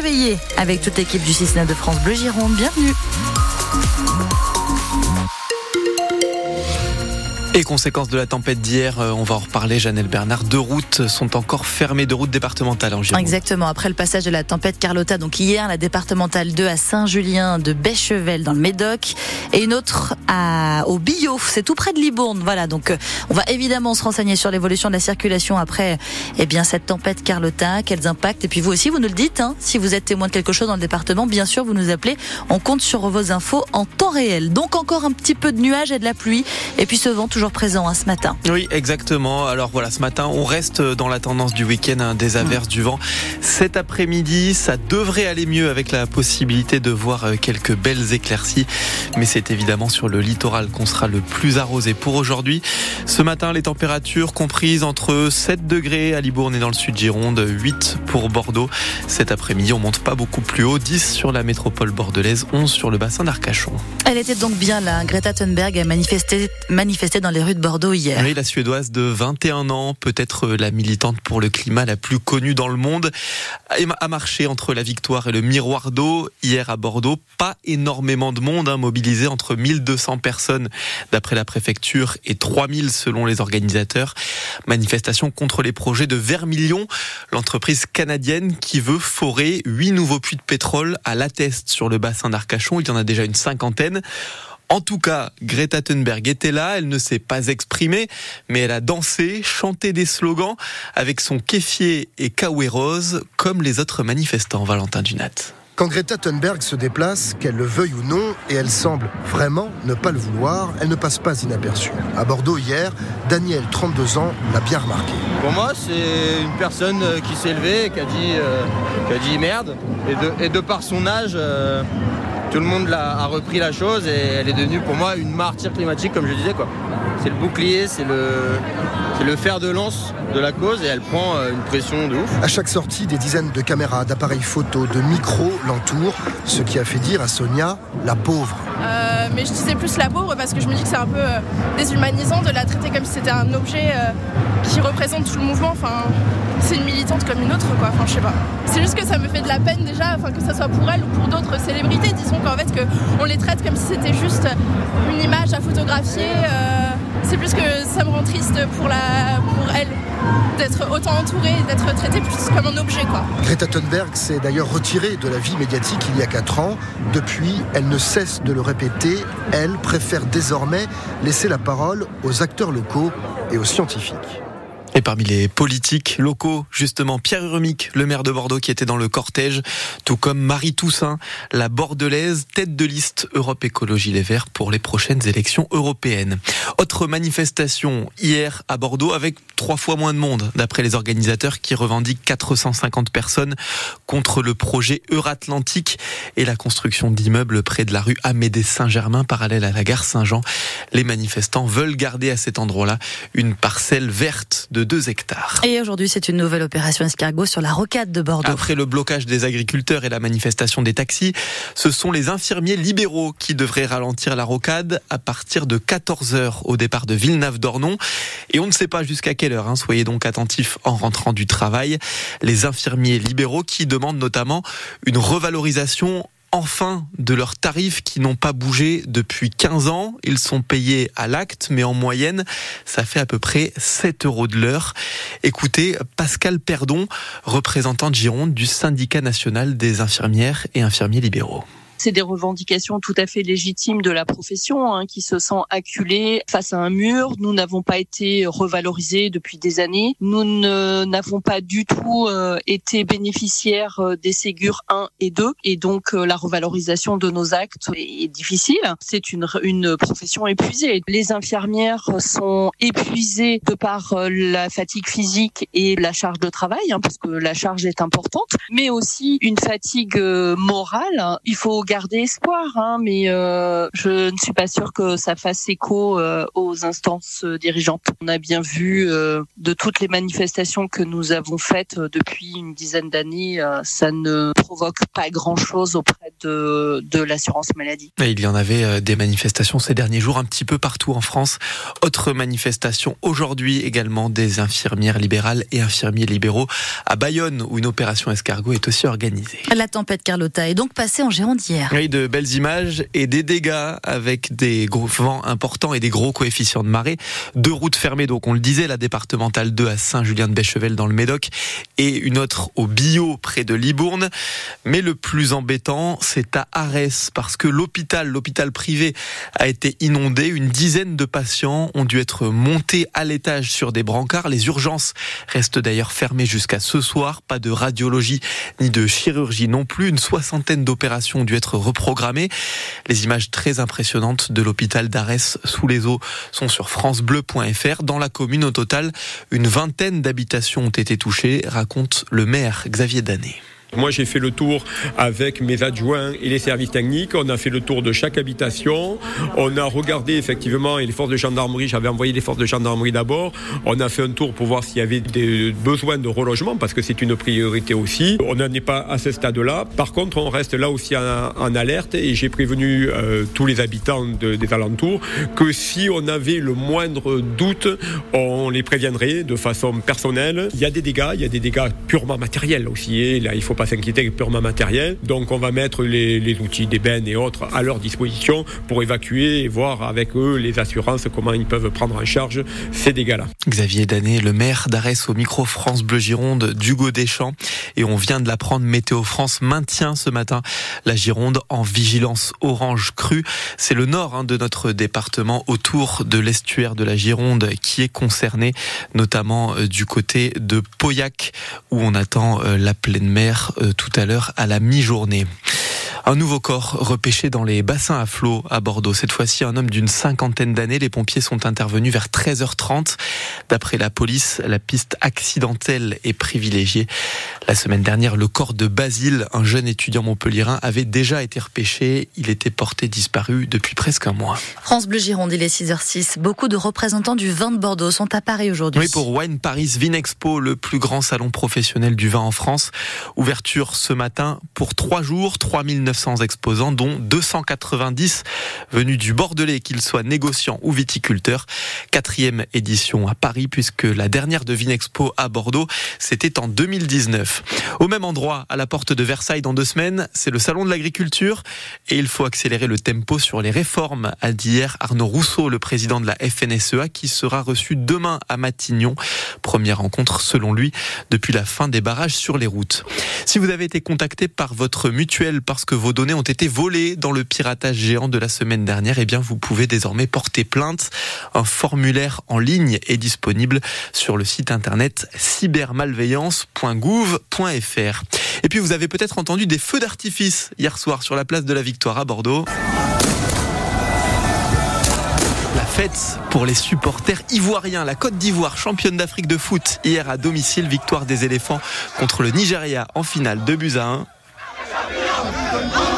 réveiller avec toute l'équipe du 6 de France Bleu Gironde. Bienvenue. Et conséquence de la tempête d'hier, euh, on va en reparler, Janelle Bernard. Deux routes sont encore fermées, deux routes départementales en Gironde. Exactement. Après le passage de la tempête Carlotta, donc hier, la départementale 2 à Saint-Julien de Bechevel dans le Médoc et une autre au Bio, c'est tout près de Libourne. Voilà. Donc, euh, on va évidemment se renseigner sur l'évolution de la circulation après, eh bien, cette tempête Carlotta, quels impacts. Et puis vous aussi, vous nous le dites, hein, si vous êtes témoin de quelque chose dans le département, bien sûr, vous nous appelez. On compte sur vos infos en temps réel. Donc, encore un petit peu de nuages et de la pluie. Et puis ce vent toujours présent hein, ce matin. Oui, exactement. Alors voilà, ce matin, on reste dans la tendance du week-end, hein, des averses, mm. du vent. Cet après-midi, ça devrait aller mieux avec la possibilité de voir euh, quelques belles éclaircies. Mais c'est évidemment sur le littoral qu'on sera le plus arrosé pour aujourd'hui. Ce matin, les températures comprises entre 7 degrés à Libourne et dans le sud Gironde, 8 pour Bordeaux. Cet après-midi, on monte pas beaucoup plus haut, 10 sur la métropole bordelaise, 11 sur le bassin d'Arcachon. Elle était donc bien là. Greta Thunberg a manifesté, manifesté dans les rue de Bordeaux hier. La Suédoise de 21 ans, peut-être la militante pour le climat la plus connue dans le monde, a marché entre la victoire et le miroir d'eau hier à Bordeaux. Pas énormément de monde, hein, mobilisé entre 1200 personnes d'après la préfecture et 3000 selon les organisateurs. Manifestation contre les projets de Vermilion, l'entreprise canadienne qui veut forer huit nouveaux puits de pétrole à l'Atteste sur le bassin d'Arcachon. Il y en a déjà une cinquantaine. En tout cas, Greta Thunberg était là, elle ne s'est pas exprimée, mais elle a dansé, chanté des slogans avec son kéfier et kawaii rose, comme les autres manifestants, Valentin Dunat. Quand Greta Thunberg se déplace, qu'elle le veuille ou non, et elle semble vraiment ne pas le vouloir, elle ne passe pas inaperçue. À Bordeaux hier, Daniel, 32 ans, l'a bien remarqué. Pour moi, c'est une personne qui s'est levée, qui a dit, euh, qui a dit merde, et de, par son âge, euh, tout le monde a, repris la chose et elle est devenue pour moi une martyre climatique, comme je disais. quoi. C'est le bouclier, c'est le, le fer de lance de la cause et elle prend euh, une pression de ouf. À chaque sortie, des dizaines de caméras, d'appareils photo, de micros l'entourent, ce qui a fait dire à Sonia la pauvre. Euh, mais je disais plus la pauvre parce que je me dis que c'est un peu euh, déshumanisant de la traiter comme si c'était un objet qui représente tout le mouvement. Enfin, c'est une militante comme une autre, quoi. Enfin, je sais pas. C'est juste que ça me fait de la peine déjà, enfin que ça soit pour elle ou pour d'autres célébrités. Disons qu'en fait, que on les traite comme si c'était juste une image à photographier. c'est plus que ça me rend triste pour elle d'être autant entourée d'être traitée plus comme un objet. Quoi. Greta Thunberg s'est d'ailleurs retirée de la vie médiatique il y a 4 ans. Depuis, elle ne cesse de le répéter, elle préfère désormais laisser la parole aux acteurs locaux et aux scientifiques. Et parmi les politiques locaux, justement, Pierre Urmic, le maire de Bordeaux, qui était dans le cortège, tout comme Marie Toussaint, la bordelaise, tête de liste Europe Écologie Les Verts pour les prochaines élections européennes. Autre manifestation hier à Bordeaux avec trois fois moins de monde, d'après les organisateurs qui revendiquent 450 personnes contre le projet Euratlantique et la construction d'immeubles près de la rue Amédée Saint-Germain, parallèle à la gare Saint-Jean. Les manifestants veulent garder à cet endroit-là une parcelle verte de 2 hectares. Et aujourd'hui, c'est une nouvelle opération escargot sur la rocade de Bordeaux. Après le blocage des agriculteurs et la manifestation des taxis, ce sont les infirmiers libéraux qui devraient ralentir la rocade à partir de 14 heures au départ de Villeneuve-d'Ornon. Et on ne sait pas jusqu'à quelle heure. Hein. Soyez donc attentifs en rentrant du travail. Les infirmiers libéraux qui demandent notamment une revalorisation enfin de leurs tarifs qui n'ont pas bougé depuis 15 ans. Ils sont payés à l'acte, mais en moyenne, ça fait à peu près 7 euros de l'heure. Écoutez, Pascal Perdon, représentant de Gironde du syndicat national des infirmières et infirmiers libéraux. C'est des revendications tout à fait légitimes de la profession hein, qui se sent acculée face à un mur. Nous n'avons pas été revalorisés depuis des années. Nous n'avons pas du tout euh, été bénéficiaires euh, des Ségur 1 et 2 et donc euh, la revalorisation de nos actes est difficile. C'est une, une profession épuisée. Les infirmières sont épuisées de par la fatigue physique et la charge de travail hein, parce que la charge est importante, mais aussi une fatigue morale. Il faut garder espoir, hein, mais euh, je ne suis pas sûre que ça fasse écho euh, aux instances euh, dirigeantes. On a bien vu de toutes les manifestations que nous avons faites depuis une dizaine d'années, ça ne provoque pas grand-chose auprès de, de l'assurance maladie. Et il y en avait des manifestations ces derniers jours un petit peu partout en France. Autre manifestation aujourd'hui également des infirmières libérales et infirmiers libéraux à Bayonne où une opération escargot est aussi organisée. La tempête Carlotta est donc passée en Gironde hier. Oui, de belles images et des dégâts avec des gros vents importants et des gros coefficients de marée. Deux routes fermées, donc on le disait, la départementale 2 à Saint-Julien-de-Béchevel dans le Médoc et une autre au Bio près de Libourne. Mais le plus embêtant, c'est à Arès parce que l'hôpital, l'hôpital privé a été inondé. Une dizaine de patients ont dû être montés à l'étage sur des brancards. Les urgences restent d'ailleurs fermées jusqu'à ce soir. Pas de radiologie ni de chirurgie non plus. Une soixantaine d'opérations ont dû être reprogrammées. Les images très impressionnantes de l'hôpital d'Arès sous les eaux sont sur francebleu.fr. Dans la commune, au total, une vingtaine d'habitations ont été touchées, raconte le maire Xavier Danet. Moi, j'ai fait le tour avec mes adjoints et les services techniques. On a fait le tour de chaque habitation. On a regardé effectivement et les forces de gendarmerie. J'avais envoyé les forces de gendarmerie d'abord. On a fait un tour pour voir s'il y avait des besoins de relogement parce que c'est une priorité aussi. On n'en est pas à ce stade-là. Par contre, on reste là aussi en, alerte et j'ai prévenu euh, tous les habitants des alentours que si on avait le moindre doute, on les préviendrait de façon personnelle. Il y a des dégâts, il y a des dégâts purement matériels aussi. Et là, il faut pas s'inquiéter purement matériel. Donc on va mettre les, outils d'ébène et autres à leur disposition pour évacuer et voir avec eux les assurances comment ils peuvent prendre en charge ces dégâts-là. Xavier Danet, le maire d'Arès au micro France Bleu Gironde d'Hugo Deschamps. Et on vient de l'apprendre, Météo France maintient ce matin la Gironde en vigilance orange crue. C'est le nord hein, de notre département autour de l'estuaire de la Gironde qui est concerné, notamment euh, du côté de Pauillac où on attend euh, la pleine mer tout à l'heure à la mi-journée. Un nouveau corps repêché dans les bassins à flot à Bordeaux. Cette fois-ci, un homme d'une cinquantaine d'années. Les pompiers sont intervenus vers 13h30. D'après la police, la piste accidentelle est privilégiée. La semaine dernière, le corps de Basile, un jeune étudiant montpelliérain, avait déjà été repêché. Il était porté disparu depuis presque un mois. France Bleu Gironde, il est 6h06. Beaucoup de représentants du vin de Bordeaux sont à Paris aujourd'hui. Oui, pour Wine Paris Vinexpo, le plus grand salon professionnel du vin en France. Ouverture ce matin pour trois jours, 3900 exposants, dont 290 venus du Bordelais, qu'ils soient négociants ou viticulteurs. Quatrième édition à Paris, puisque la dernière de Vinexpo à Bordeaux, c'était en 2019. Au même endroit, à la porte de Versailles dans deux semaines, c'est le salon de l'agriculture et il faut accélérer le tempo sur les réformes, a dit hier Arnaud Rousseau, le président de la FNSEA, qui sera reçu demain à Matignon. Première rencontre, selon lui, depuis la fin des barrages sur les routes. Si vous avez été contacté par votre mutuelle parce que vos données ont été volées dans le piratage géant de la semaine dernière, eh bien vous pouvez désormais porter plainte. Un formulaire en ligne est disponible sur le site internet cybermalveillance.gouv.fr. Et puis vous avez peut-être entendu des feux d'artifice hier soir sur la place de la Victoire à Bordeaux La fête pour les supporters ivoiriens. La Côte d'Ivoire, championne d'Afrique de foot, hier à domicile, victoire des éléphants contre le Nigeria en finale de buts à 1. Não!